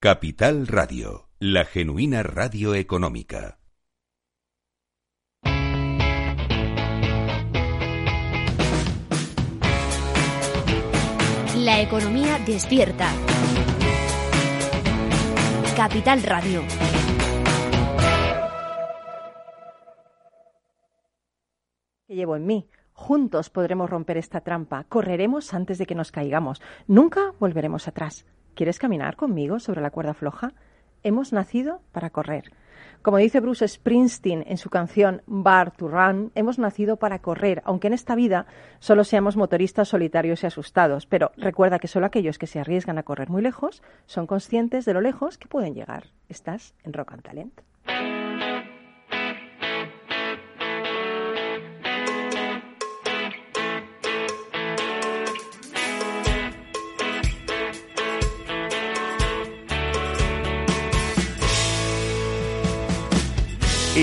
Capital Radio, la genuina radio económica. La economía despierta. Capital Radio. que llevo en mí. Juntos podremos romper esta trampa. Correremos antes de que nos caigamos. Nunca volveremos atrás. ¿Quieres caminar conmigo sobre la cuerda floja? Hemos nacido para correr. Como dice Bruce Springsteen en su canción Bar to Run, hemos nacido para correr, aunque en esta vida solo seamos motoristas solitarios y asustados. Pero recuerda que solo aquellos que se arriesgan a correr muy lejos son conscientes de lo lejos que pueden llegar. Estás en Rock and Talent.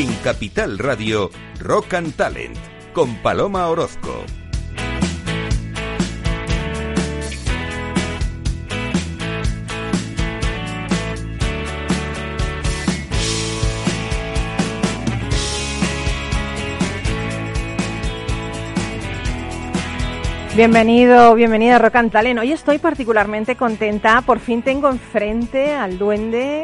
En Capital Radio, Rock and Talent, con Paloma Orozco. Bienvenido, bienvenida Rock and Talent. Hoy estoy particularmente contenta. Por fin tengo enfrente al duende.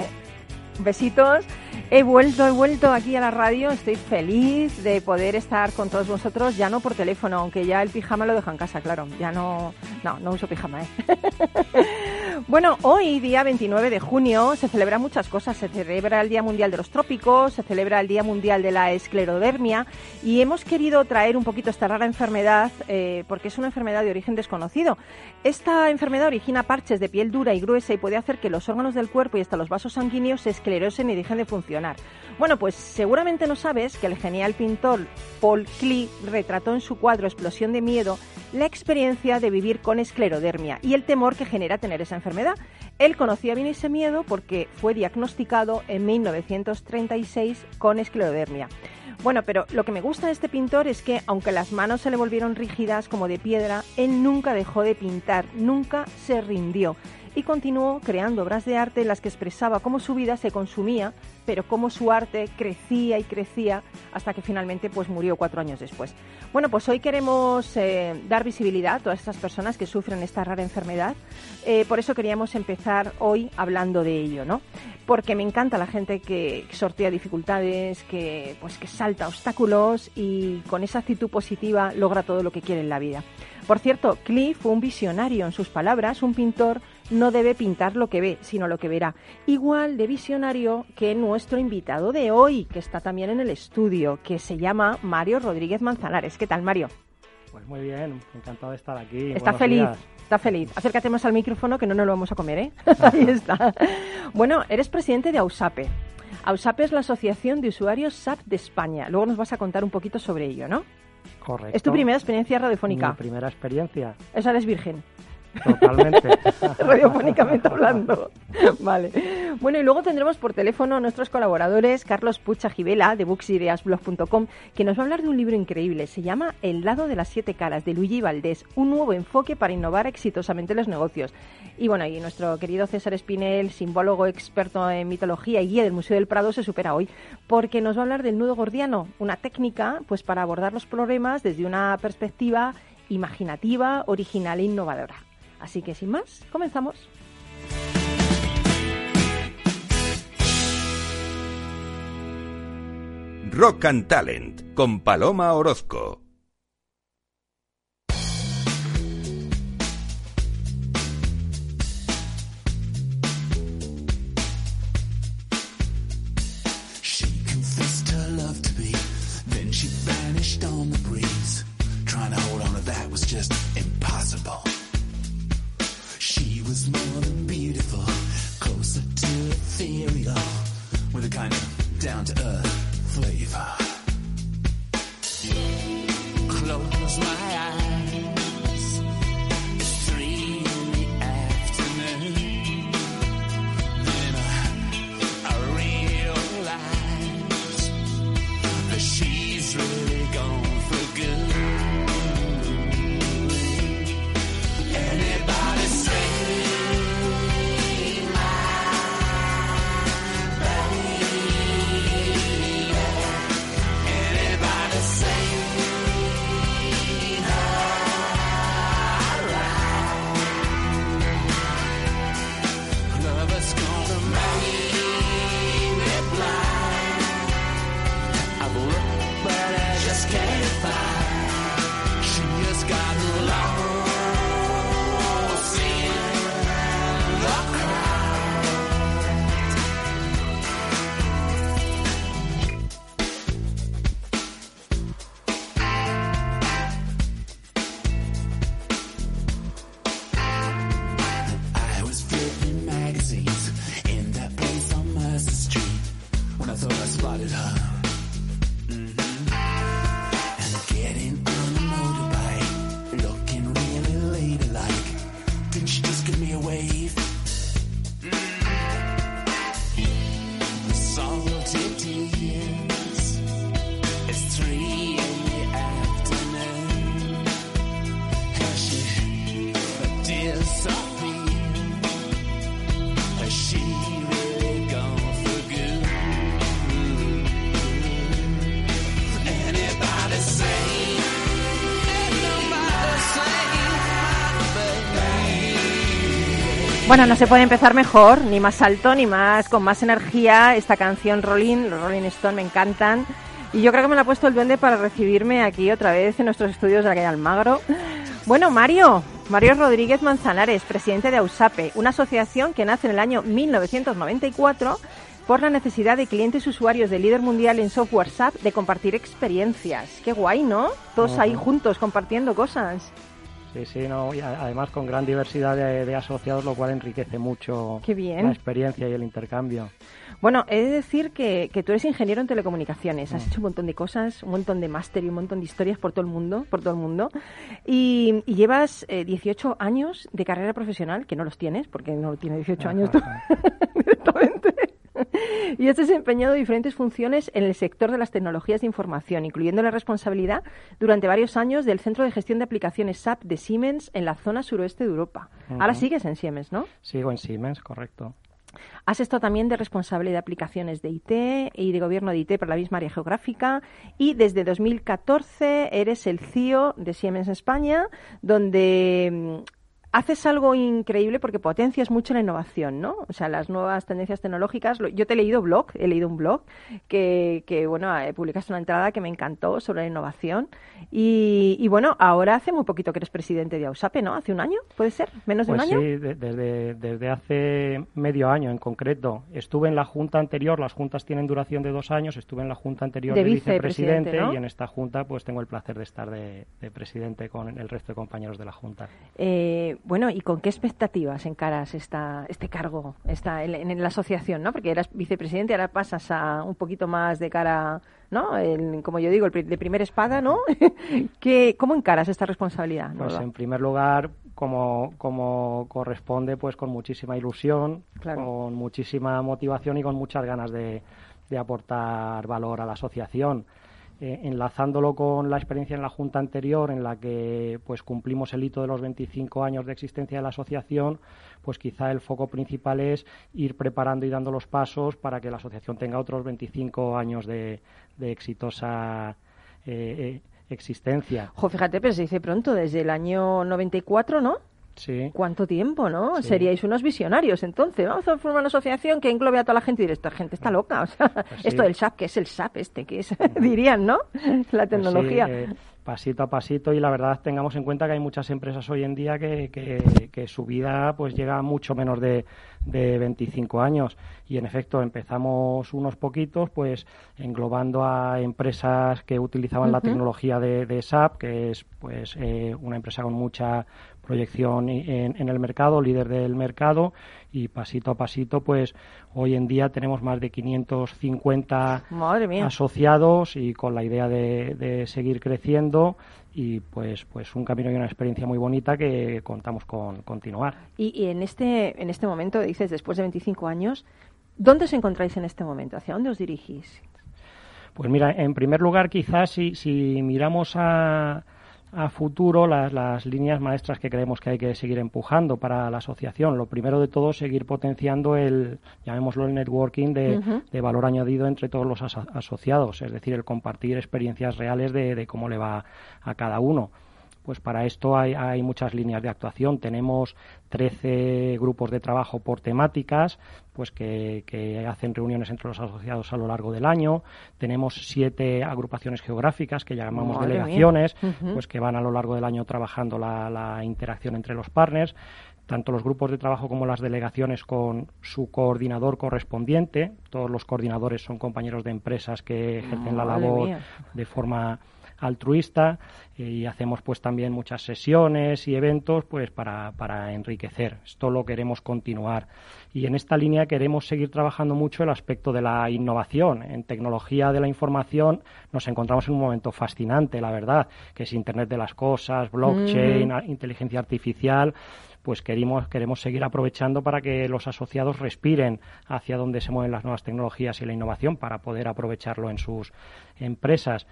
Besitos. He vuelto, he vuelto aquí a la radio, estoy feliz de poder estar con todos vosotros, ya no por teléfono, aunque ya el pijama lo dejo en casa, claro, ya no, no, no uso pijama, ¿eh? bueno, hoy, día 29 de junio, se celebran muchas cosas, se celebra el Día Mundial de los Trópicos, se celebra el Día Mundial de la Esclerodermia y hemos querido traer un poquito esta rara enfermedad eh, porque es una enfermedad de origen desconocido. Esta enfermedad origina parches de piel dura y gruesa y puede hacer que los órganos del cuerpo y hasta los vasos sanguíneos se esclerosen y dejen de funcionar. Bueno, pues seguramente no sabes que el genial pintor Paul Klee retrató en su cuadro Explosión de Miedo la experiencia de vivir con esclerodermia y el temor que genera tener esa enfermedad. Él conocía bien ese miedo porque fue diagnosticado en 1936 con esclerodermia. Bueno, pero lo que me gusta de este pintor es que, aunque las manos se le volvieron rígidas como de piedra, él nunca dejó de pintar, nunca se rindió y continuó creando obras de arte en las que expresaba cómo su vida se consumía, pero cómo su arte crecía y crecía hasta que finalmente pues murió cuatro años después. Bueno, pues hoy queremos eh, dar visibilidad a todas estas personas que sufren esta rara enfermedad. Eh, por eso queríamos empezar hoy hablando de ello, ¿no? Porque me encanta la gente que sortea dificultades, que pues que salta obstáculos y con esa actitud positiva logra todo lo que quiere en la vida. Por cierto, Cliff fue un visionario en sus palabras, un pintor no debe pintar lo que ve, sino lo que verá. Igual de visionario que nuestro invitado de hoy, que está también en el estudio, que se llama Mario Rodríguez Manzanares. ¿Qué tal, Mario? Pues muy bien, encantado de estar aquí. Está Buenos feliz. días. Está feliz. Acércate más al micrófono que no nos lo vamos a comer, ¿eh? Ahí está. Bueno, eres presidente de AUSAPE. AUSAPE es la Asociación de Usuarios SAP de España. Luego nos vas a contar un poquito sobre ello, ¿no? Correcto. Es tu primera experiencia radiofónica. Mi primera experiencia, Esa eres virgen. Totalmente. radiofónicamente hablando. Vale. Bueno, y luego tendremos por teléfono a nuestros colaboradores, Carlos Pucha Givela, de booksideasblog.com, que nos va a hablar de un libro increíble. Se llama El lado de las siete caras, de Luigi Valdés, un nuevo enfoque para innovar exitosamente los negocios. Y bueno, y nuestro querido César Espinel, simbólogo experto en mitología y guía del Museo del Prado, se supera hoy, porque nos va a hablar del nudo gordiano, una técnica pues para abordar los problemas desde una perspectiva imaginativa, original e innovadora. Así que sin más, comenzamos. Rock and Talent, con Paloma Orozco. Down to earth flavor. Close my eyes. Bueno, no se puede empezar mejor, ni más alto, ni más con más energía. Esta canción Rolling, los Rolling Stone me encantan. Y yo creo que me la ha puesto el duende para recibirme aquí otra vez en nuestros estudios de la calle Almagro. Bueno, Mario, Mario Rodríguez Manzanares, presidente de AUSAPE, una asociación que nace en el año 1994 por la necesidad de clientes usuarios del líder mundial en software SAP de compartir experiencias. Qué guay, ¿no? Todos ahí juntos compartiendo cosas. Sí, sí, no, y además con gran diversidad de, de asociados, lo cual enriquece mucho Qué bien. la experiencia y el intercambio. Bueno, he de decir que, que tú eres ingeniero en telecomunicaciones, has hecho un montón de cosas, un montón de máster y un montón de historias por todo el mundo, por todo el mundo, y, y llevas eh, 18 años de carrera profesional, que no los tienes, porque no tienes 18 años tú. directamente, y has desempeñado diferentes funciones en el sector de las tecnologías de información, incluyendo la responsabilidad durante varios años del Centro de Gestión de Aplicaciones SAP de Siemens en la zona suroeste de Europa. Ahora sigues en Siemens, ¿no? Sigo en Siemens, correcto. Has estado también de responsable de aplicaciones de IT y de gobierno de IT para la misma área geográfica y desde 2014 eres el CEO de Siemens España, donde mm, haces algo increíble porque potencias mucho la innovación, ¿no? O sea, las nuevas tendencias tecnológicas. Yo te he leído blog, he leído un blog que, que bueno, eh, publicaste una entrada que me encantó sobre la innovación y, y, bueno, ahora hace muy poquito que eres presidente de AUSAPE, ¿no? ¿Hace un año? ¿Puede ser? ¿Menos de Pues un año? sí, de- desde, desde hace medio año en concreto. Estuve en la junta anterior, las juntas tienen duración de dos años, estuve en la junta anterior De de, vicepresidente, vicepresidente ¿no? y en esta junta pues tengo el placer de estar de, de presidente con el resto de compañeros de la junta. Eh, bueno, ¿y con qué expectativas encaras esta, este cargo esta, en, en la asociación? ¿no? Porque eras vicepresidente, ahora pasas a un poquito más de cara, ¿no? El- como yo digo, el de primera espada, ¿no? ¿Qué, ¿Cómo encaras esta responsabilidad? Pues en primer lugar, como, como corresponde, pues con muchísima ilusión, Claro. con muchísima motivación y con muchas ganas de, de aportar valor a la asociación. Eh, enlazándolo con la experiencia en la junta anterior, en la que pues cumplimos el hito de los 25 años de existencia de la asociación, pues quizá el foco principal es ir preparando y dando los pasos para que la asociación tenga otros 25 años de, exitosa eh, eh, existencia. Jo, fíjate, pero se dice pronto, desde el año 94, ¿no? Sí. ¿Cuánto tiempo, no? Sí. Seríais unos visionarios, entonces. Vamos a formar una asociación que englobe a toda la gente y diré, esta gente está loca. O sea, Pues esto del SAP, ¿qué es el SAP este? ¿Qué es? Dirían, ¿no? La Pues tecnología. eh, pasito a pasito y la verdad tengamos en cuenta que hay muchas empresas hoy en día que, que- que su vida pues llega a mucho menos de, de 25 años y en efecto empezamos unos poquitos pues englobando a empresas que utilizaban la tecnología de, de SAP que es pues eh, una empresa con mucha proyección en, en el mercado, líder del mercado y pasito a pasito pues hoy en día tenemos más de 550 Madre mía. asociados y con la idea de, de seguir creciendo y pues pues un camino y una experiencia muy bonita que contamos con continuar. Y, y en este en este momento, dices, después de 25 años, ¿dónde os encontráis en este momento? ¿Hacia dónde os dirigís? Pues mira, en primer lugar quizás si, si miramos a, a futuro las, las líneas maestras que creemos que hay que seguir empujando para la asociación. Lo primero de todo, seguir potenciando el, llamémoslo el networking de, de valor añadido entre todos los aso- asociados, es decir, el compartir experiencias reales de, de cómo le va a cada uno. Pues para esto hay, hay muchas líneas de actuación. Tenemos 13 grupos de trabajo por temáticas, pues que, que hacen reuniones entre los asociados a lo largo del año. Tenemos siete agrupaciones geográficas que llamamos Madre delegaciones, pues que van a lo largo del año trabajando la, la interacción entre los partners tanto los grupos de trabajo como las delegaciones con su coordinador correspondiente. Todos los coordinadores son compañeros de empresas que ejercen la labor mía. de forma altruista eh, y hacemos pues también muchas sesiones y eventos pues para, para enriquecer. Esto lo queremos continuar. Y en esta línea queremos seguir trabajando mucho el aspecto de la innovación. En tecnología de la información nos encontramos en un momento fascinante, la verdad, que es Internet de las Cosas, blockchain, Mm. inteligencia artificial pues queremos, queremos seguir aprovechando para que los asociados respiren hacia donde se mueven las nuevas tecnologías y la innovación para poder aprovecharlo en sus empresas.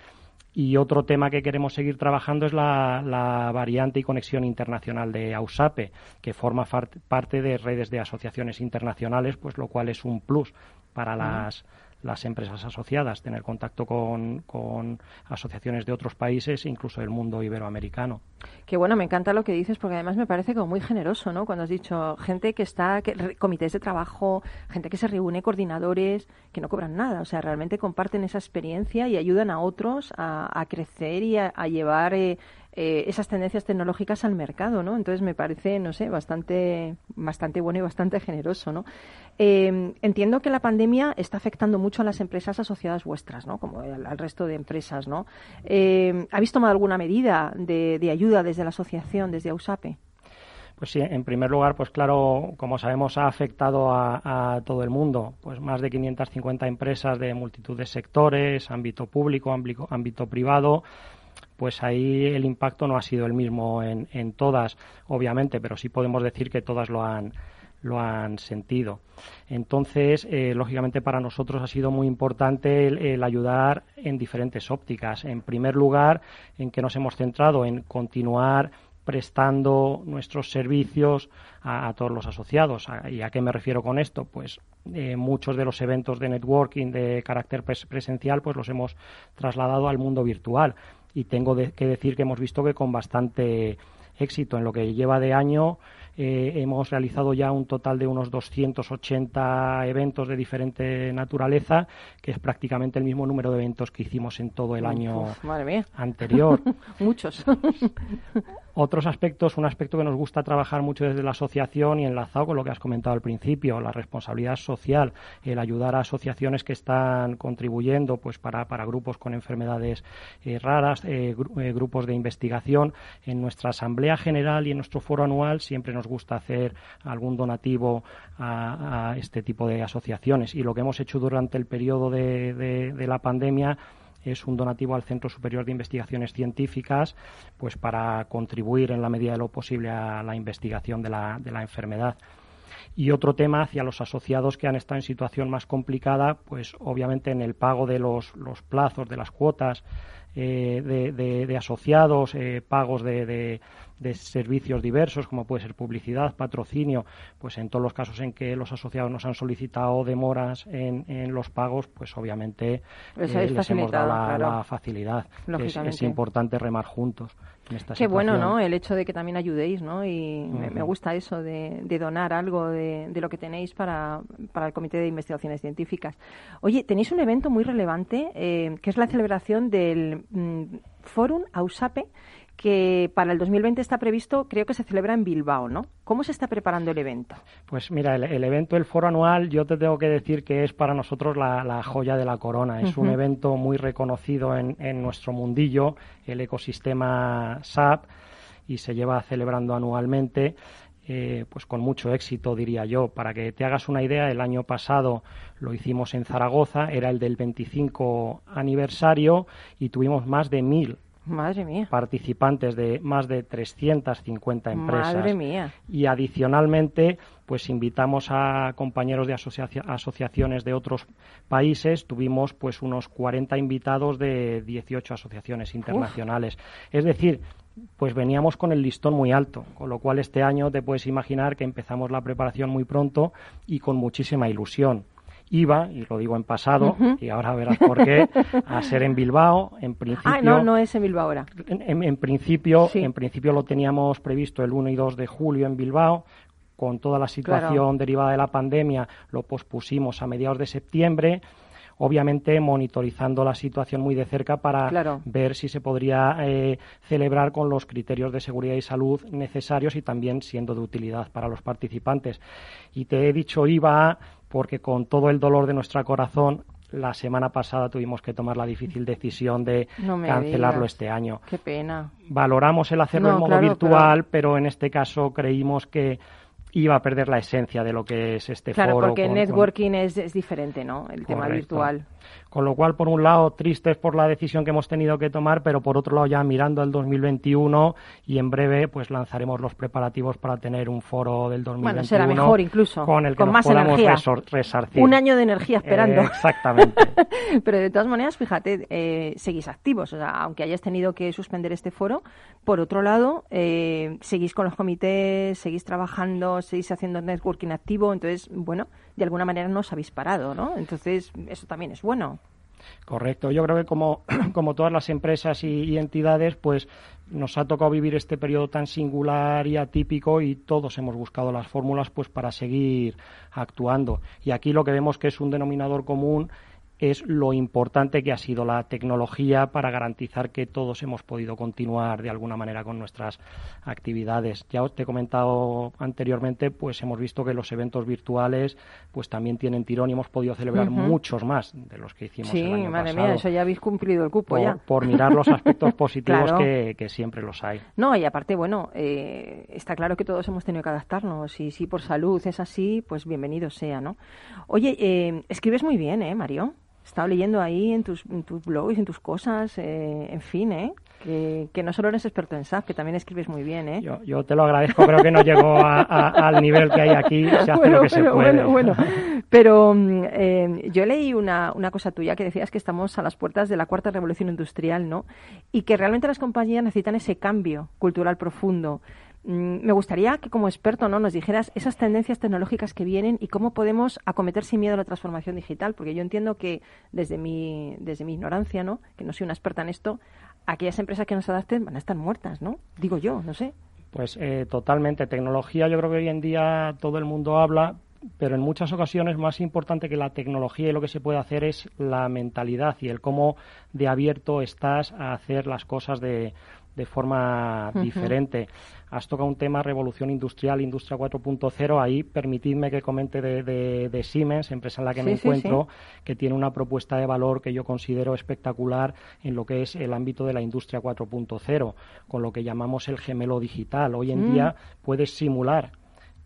Y otro tema que queremos seguir trabajando es la, la variante y conexión internacional de AUSAPE, que forma parte de redes de asociaciones internacionales, pues lo cual es un plus para las, las empresas asociadas, tener contacto con, con asociaciones de otros países, incluso del mundo iberoamericano. Que bueno, me encanta lo que dices porque además me parece como muy generoso, ¿no? Cuando has dicho gente que está, que, comités de trabajo, gente que se reúne, coordinadores, que no cobran nada, o sea, realmente comparten esa experiencia y ayudan a otros a, crecer y a, llevar eh, eh, esas tendencias tecnológicas al mercado, ¿no? Entonces me parece, no sé, bastante, bastante bueno y bastante generoso, ¿no? Eh, entiendo que la pandemia está afectando mucho a las empresas asociadas vuestras, ¿no? Como al, resto de empresas, ¿no? Eh, ¿Habéis tomado alguna medida de, ayuda desde la asociación, desde AUSAPE? Pues sí, en primer lugar, pues claro, como sabemos, ha afectado a, todo el mundo. Pues más de 550 empresas de multitud de sectores, ámbito público, ámbito privado, pues ahí el impacto no ha sido el mismo en, en todas, obviamente, pero sí podemos decir que todas lo han, lo han sentido. Entonces, eh, lógicamente para nosotros ha sido muy importante el, ayudar en diferentes ópticas. En primer lugar, en que nos hemos centrado en continuar prestando nuestros servicios a, todos los asociados. ¿Y a qué me refiero con esto? Pues eh, muchos de los eventos de networking de carácter presencial pues los hemos trasladado al mundo virtual y tengo que decir que hemos visto que con bastante éxito en lo que lleva de año eh, hemos realizado ya un total de unos 280 eventos de diferente naturaleza, que es prácticamente el mismo número de eventos que hicimos en todo el año anterior. Muchos. Otros aspectos, un aspecto que nos gusta trabajar mucho desde la asociación y enlazado con lo que has comentado al principio, la responsabilidad social, el ayudar a asociaciones que están contribuyendo pues para, para grupos con enfermedades eh, raras, eh, eh, grupos de investigación. En nuestra Asamblea General y en nuestro foro anual siempre nos gusta hacer algún donativo a, este tipo de asociaciones y lo que hemos hecho durante el periodo de, de la pandemia es un donativo al Centro Superior de Investigaciones Científicas, pues para contribuir en la medida de lo posible a la investigación de la, de la enfermedad. Y otro tema hacia los asociados que han estado en situación más complicada, pues obviamente en el pago de los, los plazos, de las cuotas eh, de, de, asociados, eh, pagos de, de servicios diversos, como puede ser publicidad, patrocinio, pues en todos los casos en que los asociados nos han solicitado demoras en, en los pagos, pues obviamente eh, les hemos dado la, facilidad. Es, importante remar juntos. En esta Qué bueno, ¿no? El hecho de que también ayudéis, ¿no? Y me, gusta eso de, donar algo de, lo que tenéis para, para, el Comité de Investigaciones Científicas. Oye, tenéis un evento muy relevante eh, que es la celebración del mm, Fórum AUSAPE que para el 2020 está previsto, creo que se celebra en Bilbao, ¿no? ¿Cómo se está preparando el evento? Pues mira, el, evento, el foro anual, yo te tengo que decir que es para nosotros la, joya de la corona. Es un evento muy reconocido en, nuestro mundillo, el ecosistema SAP, y se lleva celebrando anualmente. Eh, pues con mucho éxito, diría yo. Para que te hagas una idea, el año pasado lo hicimos en Zaragoza, era el del 25 aniversario y tuvimos más de mil Madre mía. participantes de más de 350 empresas. Madre mía. Y adicionalmente, pues invitamos a compañeros de asociaciones de otros países. Tuvimos pues unos 40 invitados de 18 asociaciones internacionales. Es decir, pues veníamos con el listón muy alto, con lo cual este año te puedes imaginar que empezamos la preparación muy pronto y con muchísima ilusión iba, y lo digo en pasado, y ahora verás por qué, a ser en Bilbao. En principio, ah, no, no es en Bilbao ahora. En, principio, en principio lo teníamos previsto el 1 y 2 de julio en Bilbao. Con toda la situación derivada de la pandemia, lo pospusimos a mediados de septiembre obviamente monitorizando la situación muy de cerca para ver si se podría eh, celebrar con los criterios de seguridad y salud necesarios y también siendo de utilidad para los participantes. Y te he dicho IVA porque con todo el dolor de nuestro corazón la semana pasada tuvimos que tomar la difícil decisión de cancelarlo este año. Qué pena. Valoramos el hacerlo en modo virtual, pero en este caso creímos que iba a perder la esencia de lo que es este foro. Claro, porque networking es, es, diferente, ¿no? El tema virtual. Con lo cual, por un lado, tristes por la decisión que hemos tenido que tomar, pero por otro lado, ya mirando al 2021 y en breve, pues lanzaremos los preparativos para tener un foro del 2021. Bueno, será mejor incluso. Con el que más energía. resarcir. Un año de energía esperando. Eh, exactamente. pero de todas maneras, fíjate, eh, seguís activos. O sea, aunque hayas tenido que suspender este foro, por otro lado, eh, seguís con los comités, seguís trabajando, seguís haciendo networking activo. Entonces, bueno, de alguna manera nos habéis parado, ¿no? Entonces, eso también es bueno. Correcto. Yo creo que como, como todas las empresas y, y, entidades, pues nos ha tocado vivir este periodo tan singular y atípico y todos hemos buscado las fórmulas pues para seguir actuando. Y aquí lo que vemos que es un denominador común es lo importante que ha sido la tecnología para garantizar que todos hemos podido continuar de alguna manera con nuestras actividades. Ya os te he comentado anteriormente, pues hemos visto que los eventos virtuales pues también tienen tirón y hemos podido celebrar uh -huh. muchos más de los que hicimos sí, el año madre pasado. mía, eso ya habéis cumplido el cupo por, ya. Por mirar los aspectos positivos claro. que, que, siempre los hay. No, y aparte, bueno, eh, está claro que todos hemos tenido que adaptarnos y si por salud es así, pues bienvenido sea, ¿no? Oye, eh, escribes muy bien, ¿eh, Mario? He estado leyendo ahí en tus, en tus blogs, en tus cosas, eh, en fin, ¿eh? Que, que, no solo eres experto en SAP, que también escribes muy bien, ¿eh? Yo, yo te lo agradezco, creo que no llego a, a, al nivel que hay aquí, se hace bueno, lo que pero, se puede. Bueno, bueno, pero eh, yo leí una, una cosa tuya que decías que estamos a las puertas de la cuarta revolución industrial, ¿no? Y que realmente las compañías necesitan ese cambio cultural profundo. Mm, me gustaría que como experto no nos dijeras esas tendencias tecnológicas que vienen y cómo podemos acometer sin miedo la transformación digital, porque yo entiendo que desde mi, desde mi ignorancia, ¿no? que no soy una experta en esto, aquellas empresas que no se adapten van a estar muertas, ¿no? Digo yo, no sé. Pues eh, totalmente. Tecnología, yo creo que hoy en día todo el mundo habla, pero en muchas ocasiones más importante que la tecnología y lo que se puede hacer es la mentalidad y el cómo de abierto estás a hacer las cosas de, de forma uh -huh. diferente. Has tocado un tema revolución industrial, industria 4.0. Ahí permitidme que comente de, de, de, Siemens, empresa en la que sí, me encuentro, sí. que tiene una propuesta de valor que yo considero espectacular en lo que es el ámbito de la industria 4.0, con lo que llamamos el gemelo digital. Hoy en mm. día puedes simular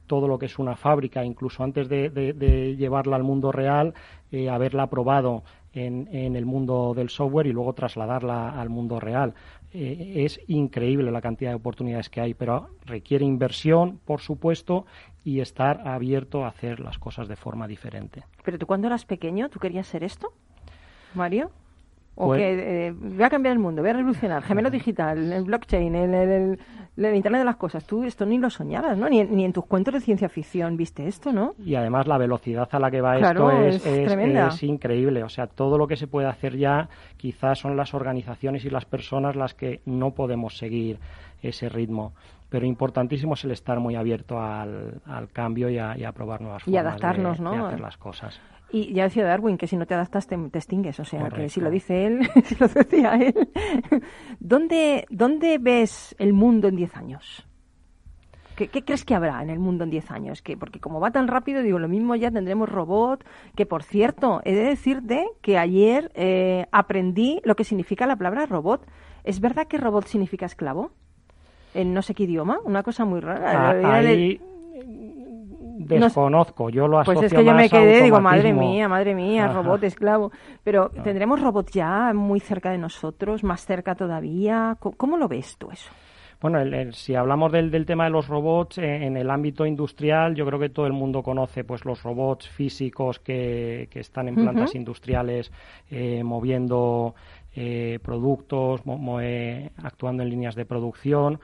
todo lo que es una fábrica, incluso antes de, de, de llevarla al mundo real, eh, haberla probado en, en, el mundo del software y luego trasladarla al mundo real. Eh, es increíble la cantidad de oportunidades que hay, pero requiere inversión, por supuesto, y estar abierto a hacer las cosas de forma diferente. Pero tú cuando eras pequeño, ¿tú querías ser esto, Mario? O pues, que eh, voy a cambiar el mundo, voy a revolucionar, gemelo digital, el blockchain, el, el, el, el, Internet de las cosas. Tú esto ni lo soñabas, ¿no? Ni, ni, en tus cuentos de ciencia ficción viste esto, ¿no? Y además la velocidad a la que va claro, esto es, es, es, es, increíble. O sea, todo lo que se puede hacer ya quizás son las organizaciones y las personas las que no podemos seguir ese ritmo pero importantísimo es el estar muy abierto al, al cambio y a, y a, probar nuevas formas y adaptarnos, de, ¿no? de hacer las cosas. Y ya decía Darwin que si no te adaptas te, te extingues, o sea, Correcto. que si lo dice él, si lo decía él. ¿Dónde, ¿Dónde ves el mundo en 10 años? ¿Qué, ¿Qué, crees que habrá en el mundo en 10 años? Que, porque como va tan rápido, digo, lo mismo ya tendremos robot, que por cierto, he de decirte que ayer eh, aprendí lo que significa la palabra robot. ¿Es verdad que robot significa esclavo? en no sé qué idioma, una cosa muy rara. Ah, ahí desconozco, yo lo asocio Pues es que yo me quedé, digo, madre mía, madre mía, Ajá. robot, esclavo. Pero ¿tendremos robot ya muy cerca de nosotros, más cerca todavía? ¿Cómo, cómo lo ves tú eso? Bueno, el, el, si hablamos del, del, tema de los robots eh, en el ámbito industrial, yo creo que todo el mundo conoce pues los robots físicos que, que están en plantas industriales eh, moviendo eh, productos, mo- mo- eh, actuando en líneas de producción.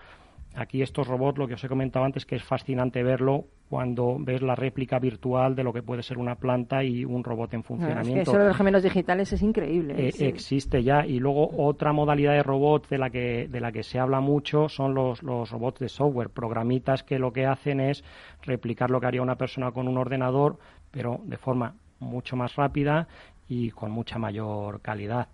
Aquí estos robots, lo que os he comentado antes, que es fascinante verlo cuando ves la réplica virtual de lo que puede ser una planta y un robot en Ah, Es funcionamiento. que eso de los gemelos digitales es increíble. Eh, sí. existe ya y luego otra modalidad de robot de la que de la que se habla mucho son los, los robots de software programitas que lo que hacen es replicar lo que haría una persona con un ordenador pero de forma mucho más rápida y con mucha mayor calidad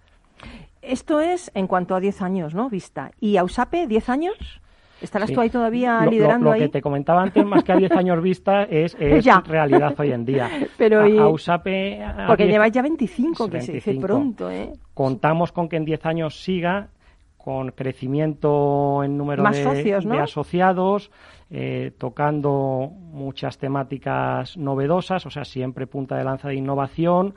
Esto es en cuanto a 10 años, ¿no? Vista. ¿Y Ausape, 10 años? ¿Estarás Sí. tú ahí todavía Lo- lo, liderando lo ahí? que te comentaba antes más que a 10 años vista es, realidad hoy en día Pero A- y- Ausape a Porque 10 lleváis ya 25, que se dice 25. pronto, ¿eh? Contamos con que en 10 años siga con crecimiento en número Más de, socios, ¿no? de asociados, eh, tocando muchas temáticas novedosas, o sea, siempre punta de lanza de innovación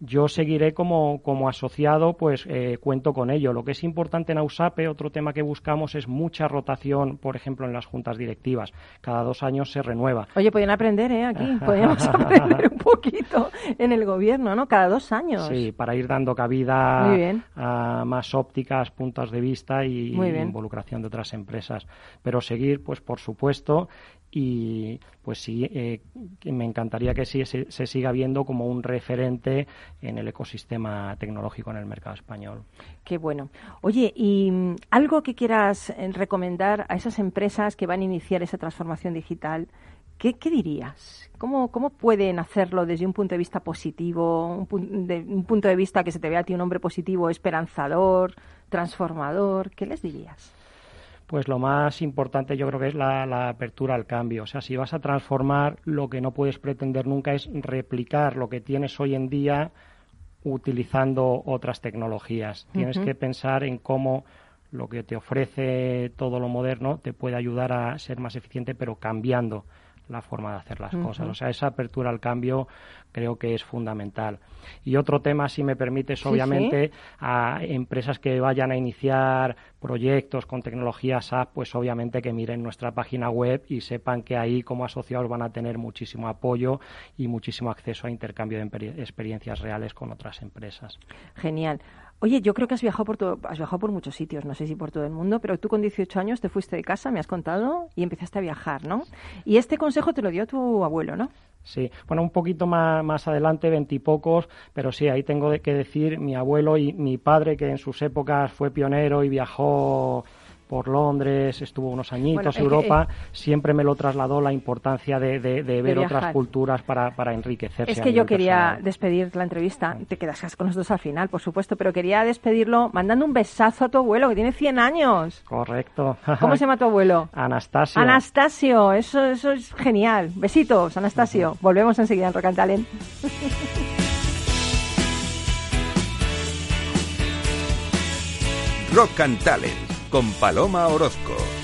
yo seguiré como, como asociado, pues eh, cuento con ello. Lo que es importante en AUSAPE, otro tema que buscamos es mucha rotación, por ejemplo, en las juntas directivas. Cada dos años se renueva. Oye, pueden aprender, ¿eh? Aquí, podemos aprender un poquito en el gobierno, ¿no? Cada dos años. Sí, para ir dando cabida a más ópticas, puntos de vista y involucración de otras empresas. Pero seguir, pues por supuesto, y pues sí, eh, me encantaría que sí, se, siga viendo como un referente en el ecosistema tecnológico en el mercado español. Qué bueno. Oye, ¿y mm, algo que quieras eh, recomendar a esas empresas que van a iniciar esa transformación digital? ¿Qué, dirías? ¿Cómo, ¿Cómo, pueden hacerlo desde un punto de vista positivo, un, de, un punto de vista que se te vea a ti un hombre positivo, esperanzador, transformador? ¿Qué les dirías? Pues lo más importante yo creo que es la, apertura al cambio. O sea, si vas a transformar, lo que no puedes pretender nunca es replicar lo que tienes hoy en día utilizando otras tecnologías. Tienes que pensar en cómo lo que te ofrece todo lo moderno te puede ayudar a ser más eficiente, pero cambiando la forma de hacer las cosas. O sea, esa apertura al cambio creo que es fundamental. Y otro tema, si me permites, obviamente, a empresas que vayan a iniciar proyectos con tecnología SAP, pues obviamente que miren nuestra página web y sepan que ahí como asociados van a tener muchísimo apoyo y muchísimo acceso a intercambio de experiencias reales con otras empresas. Genial. Oye, yo creo que has viajado por todo, has viajado por muchos sitios, no sé si por todo el mundo, pero tú con 18 años te fuiste de casa, me has contado, y empezaste a viajar, ¿no? Y este consejo te lo dio tu abuelo, ¿no? Sí, bueno, un poquito más, más adelante, veintipocos, pero sí, ahí tengo que decir. Mi abuelo y mi padre, que en sus épocas fue pionero y viajó por Londres, estuvo unos añitos, en Europa, siempre me lo trasladó la importancia de, ver otras culturas para, para enriquecerse. Es que yo quería despedir la entrevista, te quedas con nosotros al final, por supuesto, pero quería despedirlo mandando un besazo a tu abuelo, que tiene 100 años. Correcto. ¿Cómo se llama tu abuelo? Anastasio. Anastasio, eso, eso es genial. Besitos, Anastasio. Volvemos enseguida en Rock and Talent. Rock and Talent con Paloma Orozco.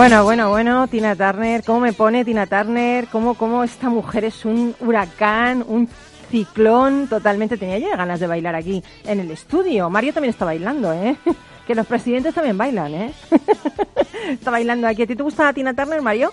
Bueno, bueno, bueno, Tina Turner, ¿cómo me pone Tina Turner? ¿Cómo, cómo esta mujer es un huracán, un ciclón totalmente? Tenía yo ganas de bailar aquí en el estudio. Mario también está bailando, ¿eh? Que los presidentes también bailan, ¿eh? está bailando aquí. ¿A ti te gusta Tina Turner, Mario?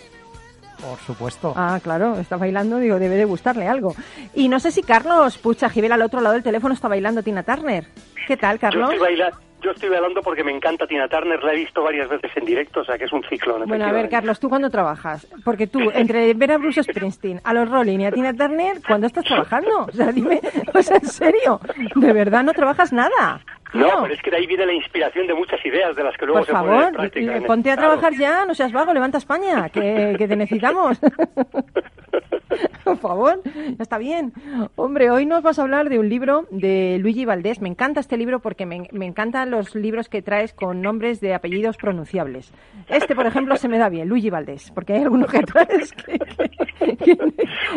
Por supuesto. Ah, claro, está bailando, digo, debe de gustarle algo. Y no sé si Carlos Pucha Gibel al otro lado del teléfono está bailando Tina Turner. ¿Qué tal, Yo Carlos? estoy, baila- yo estoy bailando porque me encanta Tina Turner, la he visto varias veces en directo, o sea que es un ciclón. Bueno, a ver. Carlos, ¿tú cuándo trabajas? Porque tú, entre ver a Bruce Springsteen, a los Rolling y a Tina Turner, ¿cuándo estás trabajando? O sea, dime, o sea, en serio, ¿de verdad no trabajas nada? No, pero es que de ahí viene la inspiración de muchas ideas de las que luego por se ponen favor, en práctica. en- ponte a claro. trabajar ya, no seas vago, levanta España, que, que te necesitamos. Por favor, está bien. Hombre, hoy nos vas a hablar de un libro de Luigi Valdés. Me encanta este libro porque me, me encantan los libros que traes con nombres de apellidos pronunciables. Este, por ejemplo, se me da bien, Luigi Valdés, porque hay algunos que traes que... que- que-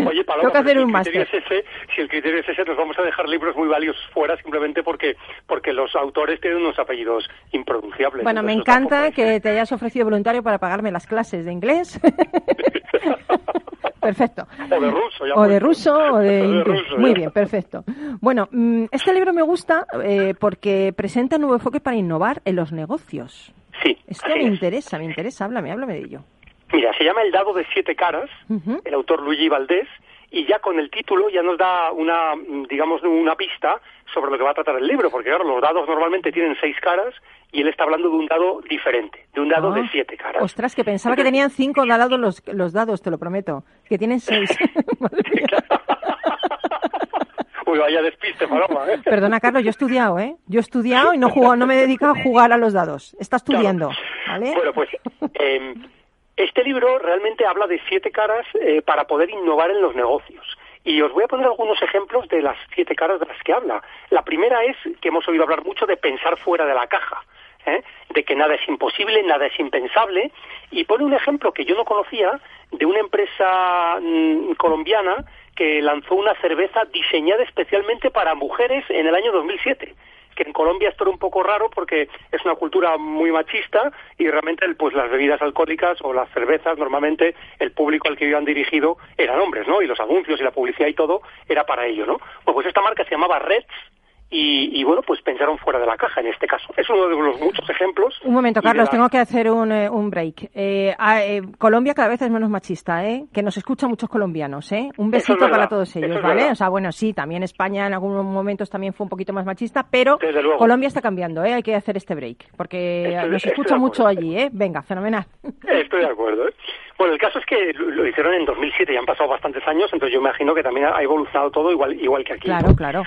Oye, Paloma, hacer si un el criterio máster. es ese, si el criterio es ese, nos vamos a dejar libros muy valiosos fuera simplemente porque porque los autores tienen unos apellidos impronunciables. Bueno, me encanta que te hayas ofrecido voluntario para pagarme las clases de inglés. Perfecto. O de ruso, ya O de ruso o de ruso, Muy ya. bien, perfecto. Bueno, mm, este libro me gusta eh, porque presenta un nuevo enfoque para innovar en los negocios. Sí, Esto me es. interesa, me interesa. Háblame, háblame de ello. Mira, se llama El dado de siete caras, el autor Luigi Valdés, y ya con el título ya nos da una, mm, digamos, una pista sobre lo que va a tratar el libro, porque claro, los dados normalmente tienen seis caras y él está hablando de un dado diferente, de un dado Ah. de siete caras. Ostras, que pensaba que tenían cinco dados los, los dados, te lo prometo. Que tienen seis. Uy, vaya despiste, Paloma, ¿eh? Perdona, Carlos, yo he estudiado, ¿eh? Yo he estudiado y no, juego, no me he dedicado a jugar a los dados. Está estudiando, ¿vale? Bueno, pues eh, este libro realmente habla de siete caras eh, para poder innovar en los negocios. Y os voy a poner algunos ejemplos de las siete caras de las que habla. La primera es que hemos oído hablar mucho de pensar fuera de la caja, ¿eh? de que nada es imposible, nada es impensable. Y pone un ejemplo que yo no conocía de una empresa mm, colombiana que lanzó una cerveza diseñada especialmente para mujeres en el año 2007 que en Colombia esto era un poco raro porque es una cultura muy machista y realmente pues las bebidas alcohólicas o las cervezas normalmente el público al que iban dirigido eran hombres, ¿no? Y los anuncios y la publicidad y todo era para ello, ¿no? Bueno, pues esta marca se llamaba Reds y, y, bueno, pues pensaron fuera de la caja en este caso. Es uno de los muchos ejemplos. Un momento, y Carlos, la- tengo que hacer un, eh, un break. Eh, ah, eh, Colombia cada vez es menos machista, ¿eh? Que nos escuchan muchos colombianos, ¿eh? Un es besito para todos ellos, es ¿vale? verdad. O sea, bueno, sí, también España en algunos momentos también fue un poquito más machista, pero. Colombia está cambiando, ¿eh? Hay que hacer este break, porque Estoy- nos escucha mucho allí, ¿eh? Venga, fenomenal. Estoy de acuerdo. ¿eh? Bueno, el caso es que lo, hicieron en 2007, ya han pasado bastantes años, entonces yo imagino que también ha evolucionado todo igual, igual que aquí. Claro, ¿no? claro.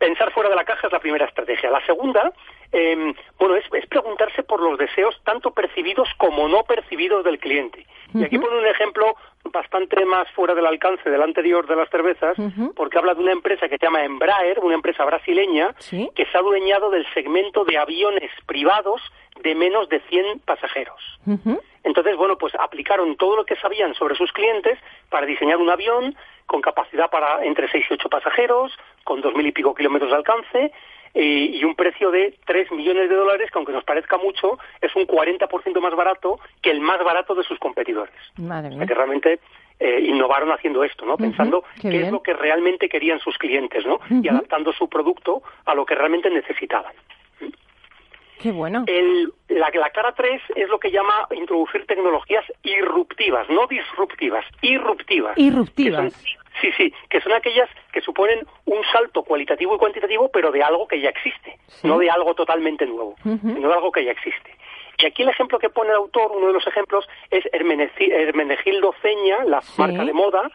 Pensar fuera de la caja es la primera estrategia. La segunda, eh, bueno, es, es preguntarse por los deseos tanto percibidos como no percibidos del cliente. Y aquí pone un ejemplo bastante más fuera del alcance del anterior de las cervezas, porque habla de una empresa que se llama Embraer, una empresa brasileña, Sí. que se ha adueñado del segmento de aviones privados de menos de 100 pasajeros. Entonces, bueno, pues aplicaron todo lo que sabían sobre sus clientes para diseñar un avión con capacidad para entre 6 y 8 pasajeros, con dos mil y pico kilómetros de alcance eh, y un precio de 3 millones de dólares, que aunque nos parezca mucho, es un 40% más barato que el más barato de sus competidores. Madre O sea que realmente eh, innovaron haciendo esto, ¿no? Pensando qué qué es lo que realmente querían sus clientes, ¿no? Y adaptando su producto a lo que realmente necesitaban. Qué bueno. El- la, la cara 3 es lo que llama introducir tecnologías irruptivas, no disruptivas, irruptivas. Irruptivas. Sí, sí, que son aquellas que suponen un salto cualitativo y cuantitativo, pero de algo que ya existe, Sí. no de algo totalmente nuevo, Ujú. sino de algo que ya existe. Y aquí el ejemplo que pone el autor, uno de los ejemplos, es Hermenegildo Ceña, la Sí. marca de moda,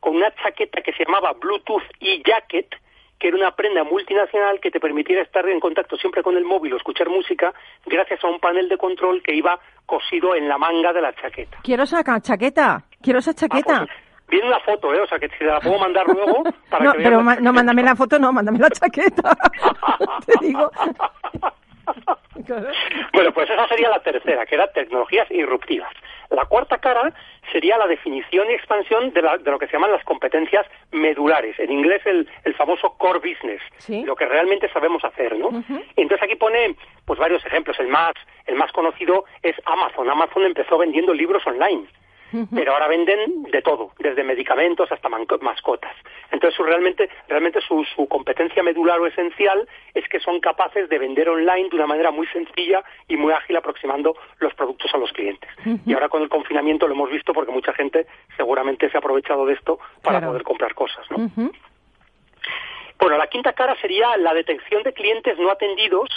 con una chaqueta que se llamaba Bluetooth e-Jacket, que era una prenda multinacional que te permitiera estar en contacto siempre con el móvil o escuchar música gracias a un panel de control que iba cosido en la manga de la chaqueta. Quiero esa chaqueta. Quiero esa Ah, chaqueta. pues, viene una foto, ¿eh? O sea, que te la puedo mandar luego para no, que pero ma- no, mándame la foto, no, mándame la chaqueta. Te digo. Bueno, pues esa sería la tercera, que era tecnologías irruptivas. La cuarta cara sería la definición y expansión de, la- de lo que se llaman las competencias medulares. En inglés el, el famoso core business, Sí. lo que realmente sabemos hacer, ¿no? Entonces aquí pone pues varios ejemplos. El más, el más conocido es Amazon. Amazon empezó vendiendo libros online. Pero ahora venden de todo, desde medicamentos hasta mascotas. Entonces, su, realmente, realmente su, su competencia medular o esencial es que son capaces de vender online de una manera muy sencilla y muy ágil, aproximando los productos a los clientes. Y ahora con el confinamiento lo hemos visto porque mucha gente seguramente se ha aprovechado de esto para Claro. poder comprar cosas. ¿no? Bueno, la quinta cara sería la detección de clientes no atendidos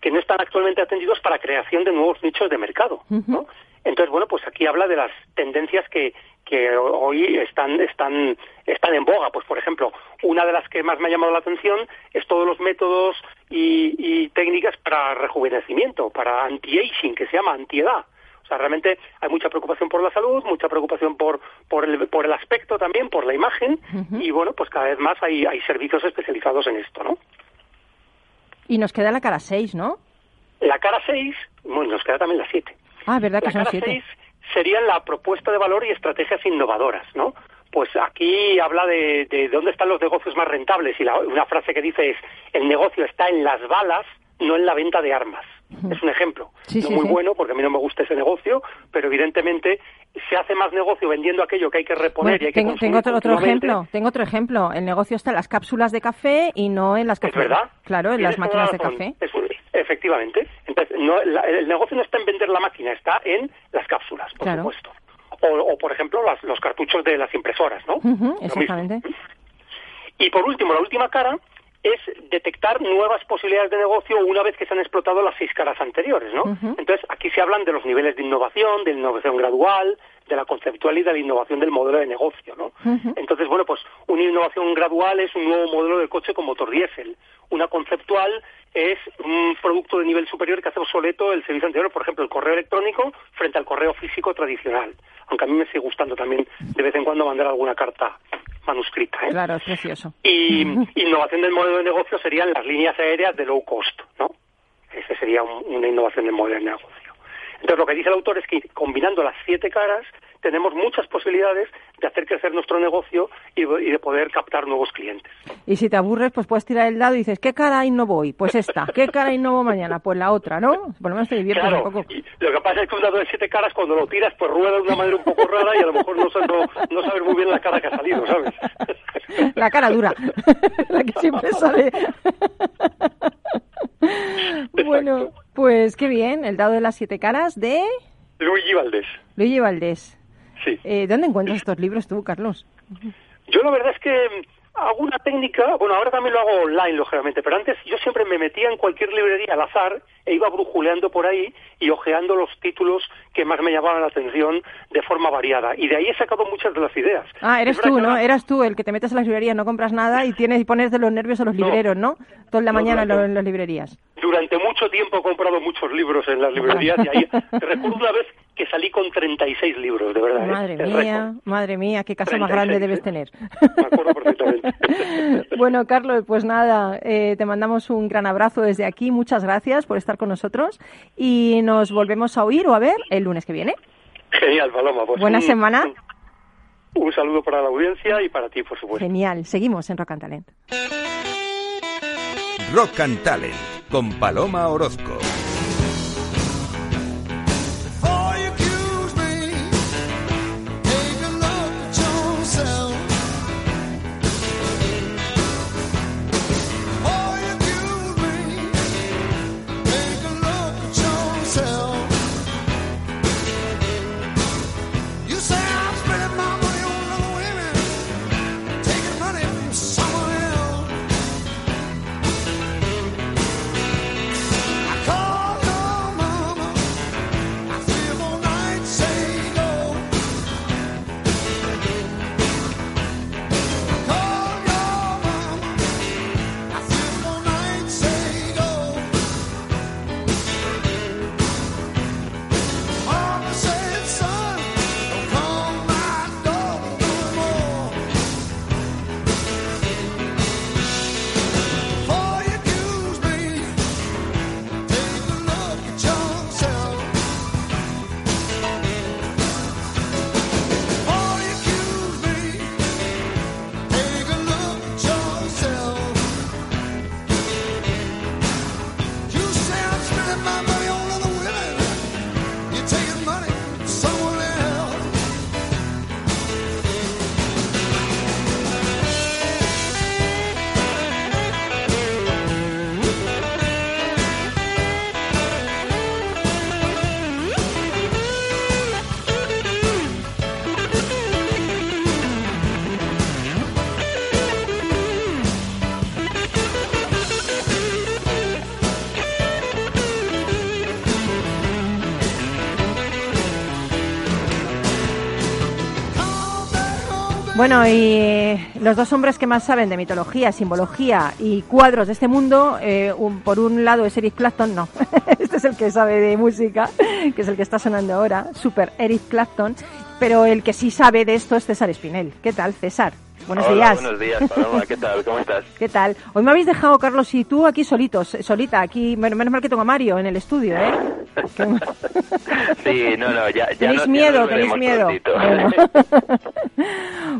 que no están actualmente atendidos para creación de nuevos nichos de mercado. ¿no? Entonces, bueno, pues aquí habla de las tendencias que, que hoy están, están, están en boga. Pues, por ejemplo, una de las que más me ha llamado la atención es todos los métodos y, y técnicas para rejuvenecimiento, para anti-aging, que se llama antiedad. O sea, realmente hay mucha preocupación por la salud, mucha preocupación por, por, el, por el aspecto también, por la imagen, y bueno, pues cada vez más hay, hay servicios especializados en esto, ¿no? Y nos queda la cara 6, ¿no? La cara 6, bueno, nos queda también la 7. Ah, verdad que La son cara 7. 6 sería la propuesta de valor y estrategias innovadoras, ¿no? Pues aquí habla de, de dónde están los negocios más rentables y la- una frase que dice es el negocio está en las balas, no en la venta de armas. Es un ejemplo. Sí, no sí, muy sí. bueno porque a mí no me gusta ese negocio, pero evidentemente se hace más negocio vendiendo aquello que hay que reponer Bueno, y hay que tengo, consumir tengo otro, ejemplo, tengo otro ejemplo. El negocio está en las cápsulas de café y no en las Es café. verdad. Claro, en las máquinas de café. Es efectivamente. Entonces, no, la- el negocio no está en vender la máquina, está en las cápsulas, por Claro. supuesto. O, o, por ejemplo, las- los cartuchos de las impresoras, ¿no? Exactamente. Y por último, la última cara es detectar nuevas posibilidades de negocio una vez que se han explotado las seis caras anteriores, ¿no? Entonces, aquí se hablan de los niveles de innovación, de innovación gradual, de la conceptual y de la innovación del modelo de negocio, ¿no? Entonces, bueno, pues una innovación gradual es un nuevo modelo de coche con motor diésel. Una conceptual es un producto de nivel superior que hace obsoleto el servicio anterior, por ejemplo, el correo electrónico frente al correo físico tradicional. Aunque a mí me sigue gustando también de vez en cuando mandar alguna carta manuscrita. ¿eh? Claro, es precioso. Y innovación del modelo de negocio serían las líneas aéreas de low cost, ¿no? Ese sería un- una innovación del modelo de negocio. Entonces, lo que dice el autor es que combinando las siete caras tenemos muchas posibilidades de hacer crecer nuestro negocio y, y de poder captar nuevos clientes. Y si te aburres, pues puedes tirar el dado y dices, ¿qué cara innovo hoy? Pues esta. ¿Qué cara innovo mañana? Pues la otra, ¿no? Por lo menos te diviertes Claro, un poco. y lo que pasa es que un dado de siete caras, cuando lo tiras, pues rueda de una manera un poco rara y a lo mejor no, no, no sabes muy bien la cara que ha salido, ¿sabes? La cara dura, la que siempre sale. bueno, pues qué bien, el dado de las siete caras de Luigi Valdés, Luigi Valdés. sí. Eh, ¿Dónde encuentras estos libros tú, Carlos? Yo la verdad es que hago una técnica, bueno, ahora también lo hago online, lógicamente, pero antes yo siempre me metía en cualquier librería al azar e iba brujuleando por ahí y ojeando los títulos que más me llamaban la atención de forma variada. Y de ahí he sacado muchas de las ideas. Ah, eres tú, ¿no? Eras tú el que te metes a las librerías, no compras nada y tienes y pones de los nervios a los libreros, ¿no? Toda la No, mañana en las librerías. Durante mucho tiempo he comprado muchos libros en las librerías y ahí recuerdo una vez que salí con 36 libros, de verdad. ¿eh? Madre mía, madre mía, qué casa más 36, grande debes ¿eh? tener. Me acuerdo perfectamente. bueno, Carlos, pues nada, eh, te mandamos un gran abrazo desde aquí. Muchas gracias por estar con nosotros y nos volvemos a oír o a ver el lunes que viene. Genial, Paloma. Pues Buena un- semana. Un, un saludo para la audiencia y para ti, por supuesto. Genial, seguimos en Rock and Talent. Rock and Talent con Paloma Orozco. Bueno, y los dos hombres que más saben de mitología, simbología y cuadros de este mundo, eh, un- por un lado es Eric Clapton, no, este es el que sabe de música, que es el que está sonando ahora, super Eric Clapton, pero el que sí sabe de esto es César Espinel. ¿Qué tal, César? Buenos Hola, días. buenos días, Paloma. ¿Qué tal? ¿Cómo estás? ¿Qué tal? Hoy me habéis dejado, Carlos, y tú aquí solitos, solita, aquí, menos mal que tengo a Mario en el estudio, ¿eh? Sí, no, no, ya, ya Tenéis ya miedo, nos tenéis miedo. Bueno.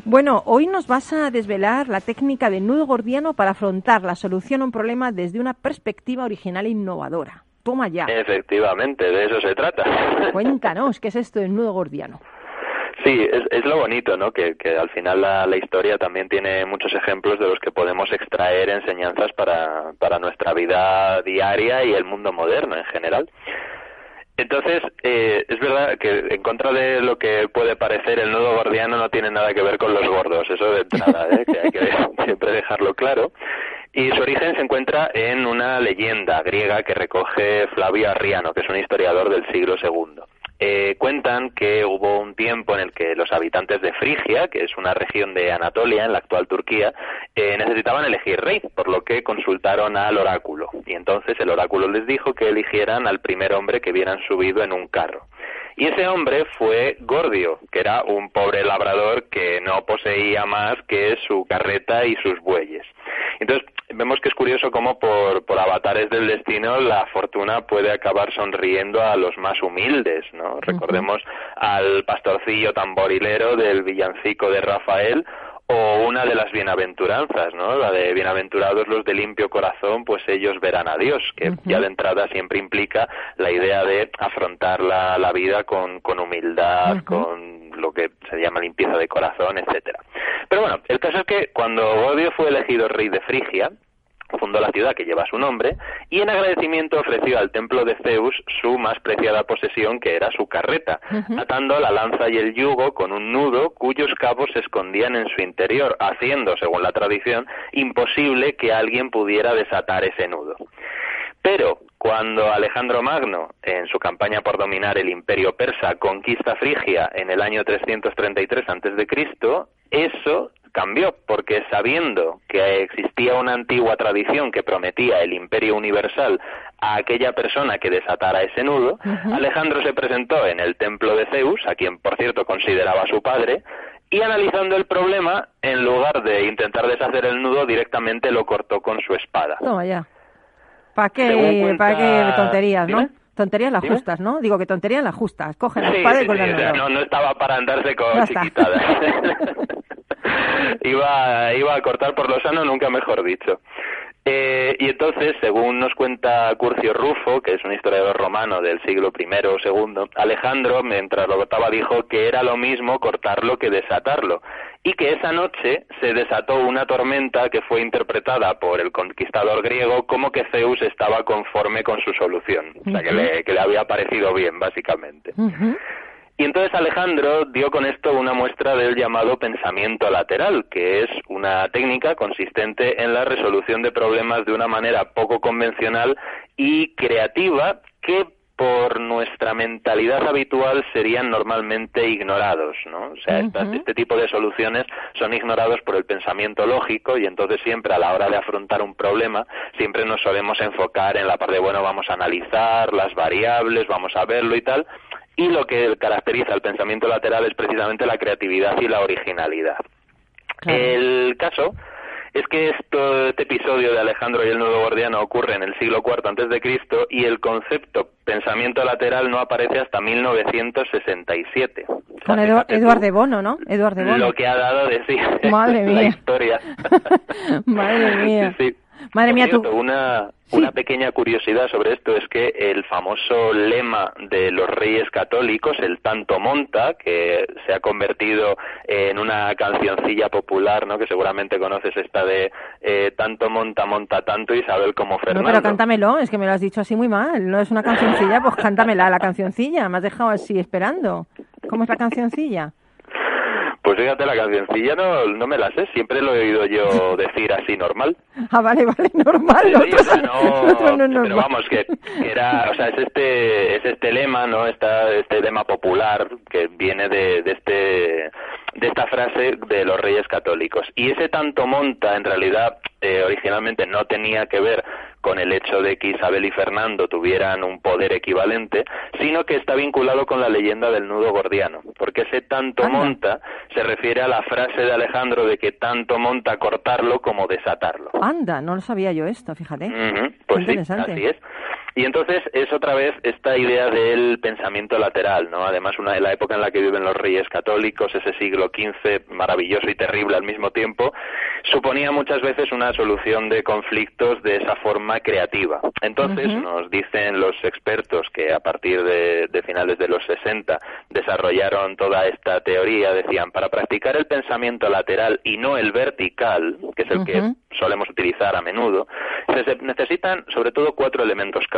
Bueno, hoy nos vas a desvelar la técnica de nudo gordiano para afrontar la solución a un problema desde una perspectiva original e innovadora. Toma ya. Efectivamente, de eso se trata. Cuéntanos, ¿qué es esto del nudo gordiano? Sí, es, es lo bonito, ¿no? Que, que al final la, la historia también tiene muchos ejemplos de los que podemos extraer enseñanzas para, para nuestra vida diaria y el mundo moderno en general. Entonces, eh, es verdad que en contra de lo que puede parecer, el nudo gordiano no tiene nada que ver con los gordos, eso de entrada, ¿eh? que hay que siempre dejarlo claro. Y su origen se encuentra en una leyenda griega que recoge Flavio Arriano, que es un historiador del siglo II. Eh, cuentan que hubo un tiempo en el que los habitantes de Frigia, que es una región de Anatolia, en la actual Turquía, eh, necesitaban elegir rey, por lo que consultaron al oráculo. Y entonces el oráculo les dijo que eligieran al primer hombre que vieran subido en un carro. Y ese hombre fue Gordio, que era un pobre labrador que no poseía más que su carreta y sus bueyes. Entonces, vemos que es curioso cómo por, por avatares del destino la fortuna puede acabar sonriendo a los más humildes, ¿no? Recordemos al pastorcillo tamborilero del villancico de Rafael o una de las bienaventuranzas, ¿no? La de bienaventurados los de limpio corazón, pues ellos verán a Dios, que ya de entrada siempre implica la idea de afrontar la, la vida con, con humildad, con lo que se llama limpieza de corazón, etcétera. Pero bueno, el caso es que cuando Godio fue elegido rey de Frigia, fundó la ciudad que lleva su nombre y en agradecimiento ofreció al templo de Zeus su más preciada posesión que era su carreta, atando la lanza y el yugo con un nudo cuyos cabos se escondían en su interior, haciendo, según la tradición, imposible que alguien pudiera desatar ese nudo. Pero cuando Alejandro Magno, en su campaña por dominar el imperio persa, conquista Frigia en el año 333 a.C., eso cambió, porque sabiendo que existía una antigua tradición que prometía el imperio universal a aquella persona que desatara ese nudo, Alejandro se presentó en el templo de Zeus, a quien por cierto consideraba su padre, y analizando el problema, en lugar de intentar deshacer el nudo, directamente lo cortó con su espada. Toma ya. ¿Para qué, cuenta- pa' qué tonterías, no? Tonterías las Dime. justas, ¿no? Digo que tonterías las justas. Cogen la Sí, espada y sí, o sea, no, no estaba para andarse con chiquitadas. iba, iba a cortar por lo sano, nunca mejor dicho. Eh, y entonces, según nos cuenta Curcio Rufo, que es un historiador romano del siglo I o II, Alejandro, mientras lo cortaba, dijo que era lo mismo cortarlo que desatarlo, y que esa noche se desató una tormenta que fue interpretada por el conquistador griego como que Zeus estaba conforme con su solución, o sea, que le, que le había parecido bien, básicamente. Y entonces Alejandro dio con esto una muestra del llamado pensamiento lateral, que es una técnica consistente en la resolución de problemas de una manera poco convencional y creativa que por nuestra mentalidad habitual serían normalmente ignorados, ¿no? O sea, este tipo de soluciones son ignorados por el pensamiento lógico y entonces siempre a la hora de afrontar un problema siempre nos solemos enfocar en la parte, bueno, vamos a analizar las variables, vamos a verlo y tal, y lo que caracteriza el pensamiento lateral es precisamente la creatividad y la originalidad. El caso es que esto, este episodio de Alejandro y el nudo gordiano ocurre en el siglo IV antes de Cristo y el concepto pensamiento lateral no aparece hasta 1967. O sea, Con Edu- Eduard de Bono, ¿no? Eduard de Bono. Lo que ha dado de sí Madre la mía. historia. Madre mía. Sí. Madre mía, tú- Una, una pequeña curiosidad sobre esto es que el famoso lema de los reyes católicos, el tanto monta, que se ha convertido en una cancioncilla popular, ¿no? Que seguramente conoces esta de eh, tanto monta, monta tanto Isabel como No, Fernando. pero cántamelo, es que me lo has dicho así muy mal. No es una cancioncilla, pues cántamela la cancioncilla. Me has dejado así esperando. ¿Cómo es la cancioncilla? Pues fíjate, la cancioncilla no, no me la sé, siempre lo he oído yo decir así normal. Ah, vale, vale, normal. Sí, o sea, no, no es pero normal. vamos, que, que era, o sea, es este, es este lema, ¿no? Esta, este lema popular que viene de, de este, de esta frase de los reyes católicos. Y ese tanto monta, en realidad, eh, originalmente no tenía que ver con el hecho de que Isabel y Fernando tuvieran un poder equivalente, sino que está vinculado con la leyenda del nudo gordiano, porque ese tanto Anda. monta se refiere a la frase de Alejandro de que tanto monta cortarlo como desatarlo. Anda, no lo sabía yo esto, fíjate. Pues sí, interesante. así es. Y entonces es otra vez esta idea del pensamiento lateral, ¿no? Además, una de la época en la que viven los reyes católicos, ese siglo XV, maravilloso y terrible al mismo tiempo, suponía muchas veces una solución de conflictos de esa forma creativa. Entonces, nos dicen los expertos que a partir de, de finales de los 60 desarrollaron toda esta teoría, decían, para practicar el pensamiento lateral y no el vertical, que es el que solemos utilizar a menudo, se se necesitan sobre todo cuatro elementos clave.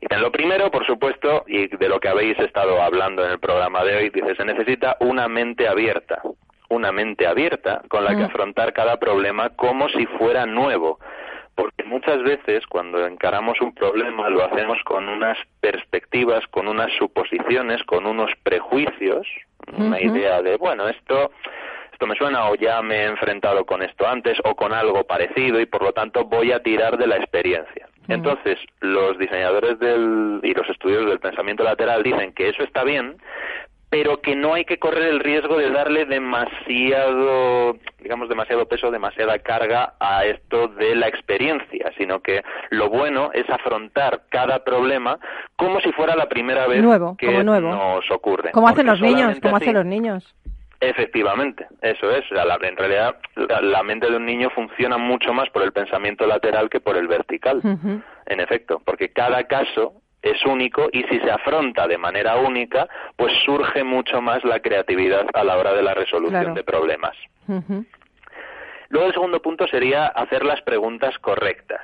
Y en lo primero, por supuesto, y de lo que habéis estado hablando en el programa de hoy, dice, se necesita una mente abierta, una mente abierta con la que Mm. afrontar cada problema como si fuera nuevo. Porque muchas veces cuando encaramos un problema lo hacemos con unas perspectivas, con unas suposiciones, con unos prejuicios, una idea de, bueno, esto esto me suena o ya me he enfrentado con esto antes o con algo parecido y por lo tanto voy a tirar de la experiencia. Entonces, los diseñadores del, y los estudios del pensamiento lateral dicen que eso está bien, pero que no hay que correr el riesgo de darle demasiado, digamos, demasiado peso, demasiada carga a esto de la experiencia, sino que lo bueno es afrontar cada problema como si fuera la primera vez Nuevo, que como nuevo. nos ocurre. Como hacen los niños, como hacen los niños. Efectivamente, eso es. O sea, la- en realidad, la, la mente de un niño funciona mucho más por el pensamiento lateral que por el vertical. En efecto, porque cada caso es único y si se afronta de manera única, pues surge mucho más la creatividad a la hora de la resolución Claro. de problemas. Luego el segundo punto sería hacer las preguntas correctas.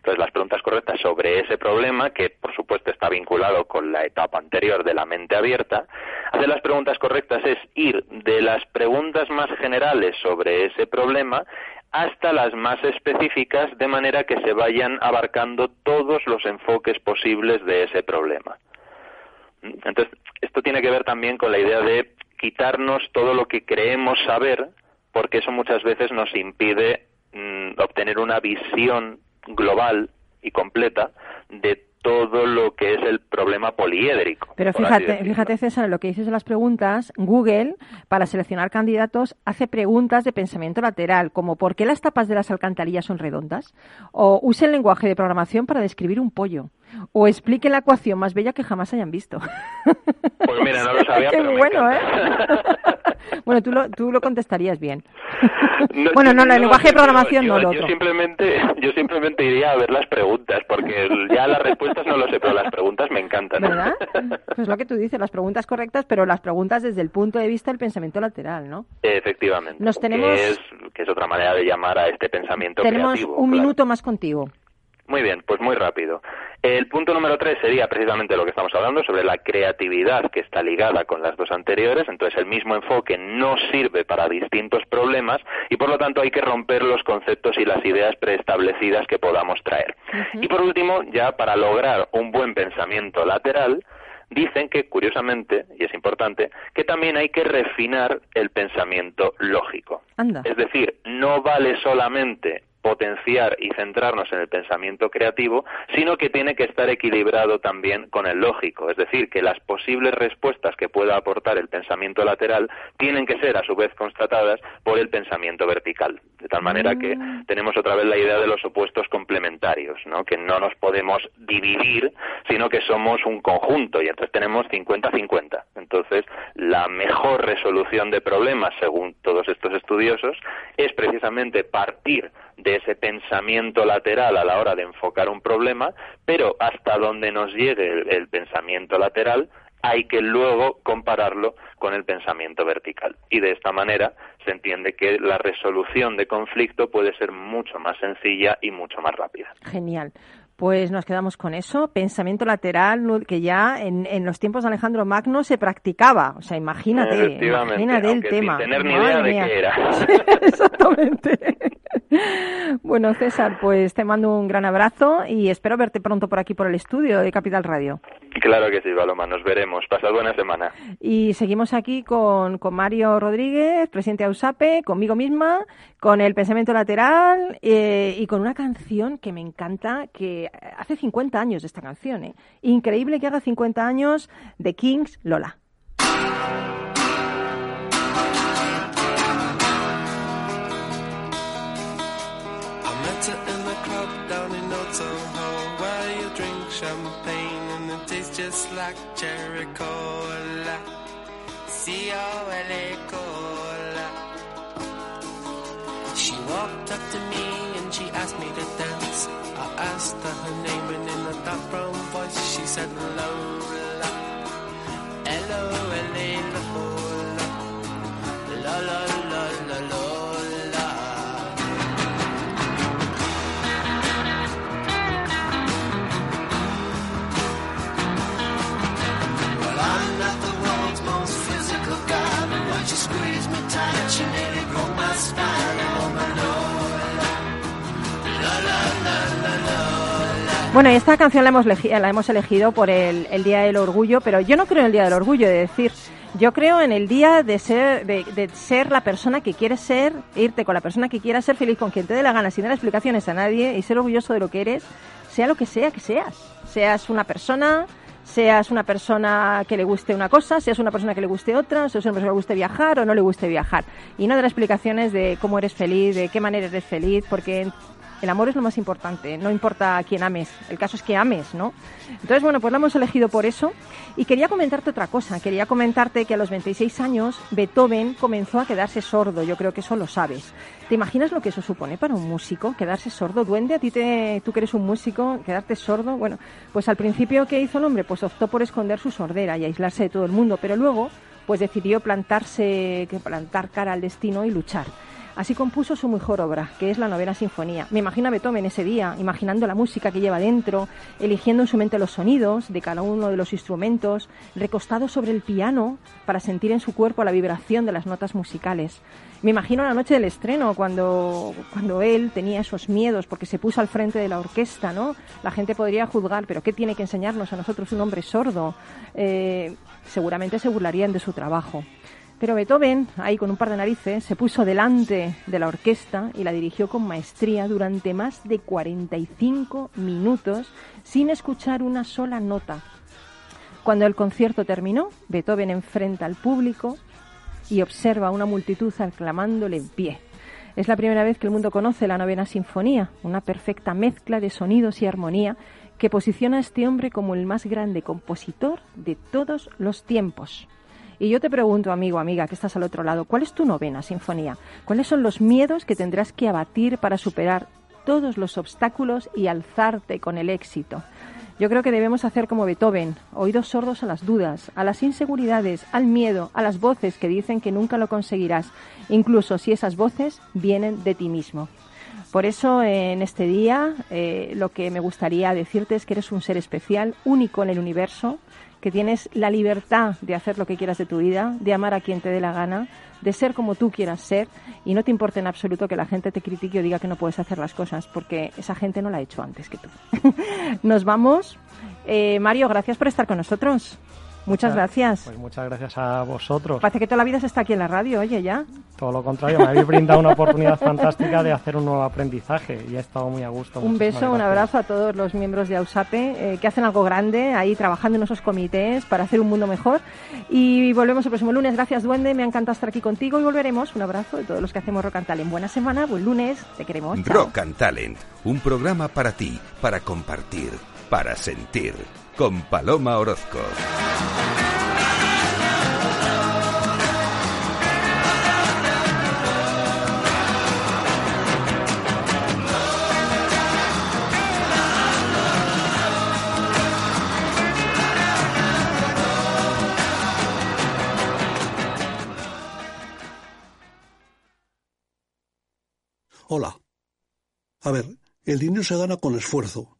Entonces las preguntas correctas sobre ese problema, que por supuesto está vinculado con la etapa anterior de la mente abierta, hacer las preguntas correctas es ir de las preguntas más generales sobre ese problema hasta las más específicas de manera que se vayan abarcando todos los enfoques posibles de ese problema. Entonces, esto tiene que ver también con la idea de quitarnos todo lo que creemos saber, porque eso muchas veces nos impide mm, obtener una visión global y completa de todo lo que es el problema poliédrico. Pero fíjate, fíjate César, en lo que dices de las preguntas, Google, para seleccionar candidatos, hace preguntas de pensamiento lateral, como ¿por qué las tapas de las alcantarillas son redondas? O use el lenguaje de programación para describir un pollo. O explique la ecuación más bella que jamás hayan visto. Pues mira, no lo sabía, Qué pero me bueno, encanta. ¿eh? bueno, tú lo, tú lo contestarías bien. No, bueno, no, no, el lenguaje de programación yo, no, lo yo otro. simplemente, yo simplemente iría a ver las preguntas, porque ya las respuestas no lo sé, pero las preguntas me encantan. ¿Verdad? Pues lo que tú dices, las preguntas correctas, pero las preguntas desde el punto de vista del pensamiento lateral, ¿no? Efectivamente. Nos tenemos- Que es, que es otra manera de llamar a este pensamiento Tenemos creativo. un claro. minuto más contigo. Muy bien, pues muy rápido. El punto número tres sería precisamente lo que estamos hablando sobre la creatividad que está ligada con las dos anteriores. Entonces, el mismo enfoque no sirve para distintos problemas y, por lo tanto, hay que romper los conceptos y las ideas preestablecidas que podamos traer. Y, por último, ya para lograr un buen pensamiento lateral, dicen que, curiosamente, y es importante, que también hay que refinar el pensamiento lógico. Anda. Es decir, no vale solamente potenciar y centrarnos en el pensamiento creativo, sino que tiene que estar equilibrado también con el lógico, es decir, que las posibles respuestas que pueda aportar el pensamiento lateral tienen que ser a su vez constatadas por el pensamiento vertical, de tal manera que tenemos otra vez la idea de los opuestos complementarios, ¿no? que no nos podemos dividir, sino que somos un conjunto y entonces tenemos 50-50. Entonces, la mejor resolución de problemas, según todos estos estudiosos, es precisamente partir de ese pensamiento lateral a la hora de enfocar un problema, pero hasta donde nos llegue el, el pensamiento lateral hay que luego compararlo con el pensamiento vertical. Y de esta manera se entiende que la resolución de conflicto puede ser mucho más sencilla y mucho más rápida. Genial. Pues nos quedamos con eso, pensamiento lateral que ya en, en los tiempos de Alejandro Magno se practicaba. O sea, imagínate, imagínate el aunque sin tema. tener ni idea de qué era. Exactamente. Bueno, César, pues te mando un gran abrazo y espero verte pronto por aquí por el estudio de Capital Radio. Claro que sí, Paloma, nos veremos. Pasad buena semana. Y seguimos aquí con, con Mario Rodríguez, presidente de AUSAPE, conmigo misma, con el pensamiento lateral eh, y con una canción que me encanta, que hace 50 años de esta canción. ¿eh? Increíble que haga 50 años de Kings Lola. Asked me to dance. I asked her her name and in a dark brown voice she said Bueno, esta canción la hemos, elegido por el, el Día del Orgullo, pero yo no creo en el Día del Orgullo, de decir, yo creo en el día de ser, de, de ser la persona que quieres ser, irte con la persona que quieras ser feliz, con quien te dé la gana, sin dar explicaciones a nadie y ser orgulloso de lo que eres, sea lo que sea que seas. Seas una persona, seas una persona que le guste una cosa, seas una persona que le guste otra, seas una persona que le guste viajar o no le guste viajar. Y no dar explicaciones de cómo eres feliz, de qué manera eres feliz, porque el amor es lo más importante, no importa a quién ames, el caso es que ames, ¿no? Entonces, bueno, pues la hemos elegido por eso. Y quería comentarte otra cosa, quería comentarte que a los 26 años Beethoven comenzó a quedarse sordo, yo creo que eso lo sabes. ¿Te imaginas lo que eso supone para un músico, quedarse sordo? Duende, a ti te, tú que eres un músico, quedarte sordo, bueno, pues al principio, ¿qué hizo el hombre? Pues optó por esconder su sordera y aislarse de todo el mundo, pero luego, pues decidió plantarse, plantar cara al destino y luchar. Así compuso su mejor obra, que es la novena sinfonía. Me imagino a Beethoven ese día, imaginando la música que lleva dentro, eligiendo en su mente los sonidos de cada uno de los instrumentos, recostado sobre el piano para sentir en su cuerpo la vibración de las notas musicales. Me imagino la noche del estreno, cuando, cuando él tenía esos miedos porque se puso al frente de la orquesta, ¿no? La gente podría juzgar, pero ¿qué tiene que enseñarnos a nosotros un hombre sordo? Eh, seguramente se burlarían de su trabajo. Pero Beethoven, ahí con un par de narices, se puso delante de la orquesta y la dirigió con maestría durante más de 45 minutos sin escuchar una sola nota. Cuando el concierto terminó, Beethoven enfrenta al público y observa a una multitud aclamándole en pie. Es la primera vez que el mundo conoce la novena sinfonía, una perfecta mezcla de sonidos y armonía que posiciona a este hombre como el más grande compositor de todos los tiempos. Y yo te pregunto, amigo, amiga, que estás al otro lado, ¿cuál es tu novena sinfonía? ¿Cuáles son los miedos que tendrás que abatir para superar todos los obstáculos y alzarte con el éxito? Yo creo que debemos hacer como Beethoven, oídos sordos a las dudas, a las inseguridades, al miedo, a las voces que dicen que nunca lo conseguirás, incluso si esas voces vienen de ti mismo. Por eso, en este día, eh, lo que me gustaría decirte es que eres un ser especial, único en el universo, que tienes la libertad de hacer lo que quieras de tu vida, de amar a quien te dé la gana, de ser como tú quieras ser y no te importa en absoluto que la gente te critique o diga que no puedes hacer las cosas, porque esa gente no la ha hecho antes que tú. Nos vamos. Eh, Mario, gracias por estar con nosotros. Muchas gracias. Pues muchas gracias a vosotros. Parece que toda la vida se está aquí en la radio, oye, ya. Todo lo contrario, me habéis brindado una oportunidad fantástica de hacer un nuevo aprendizaje y he estado muy a gusto. Un beso, un gracias. abrazo a todos los miembros de AUSAPE eh, que hacen algo grande ahí trabajando en esos comités para hacer un mundo mejor. Y volvemos el próximo lunes. Gracias, Duende. Me ha encantado estar aquí contigo y volveremos. Un abrazo de todos los que hacemos Rock and Talent. Buena semana, buen lunes. Te queremos. Chao. Rock and Talent, un programa para ti, para compartir, para sentir, con Paloma Orozco. Hola. A ver, el dinero se gana con esfuerzo,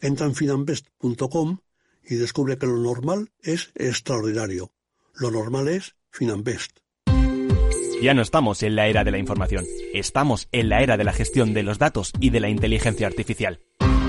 Entra en finanbest.com y descubre que lo normal es extraordinario. Lo normal es Finanbest. Ya no estamos en la era de la información, estamos en la era de la gestión de los datos y de la inteligencia artificial.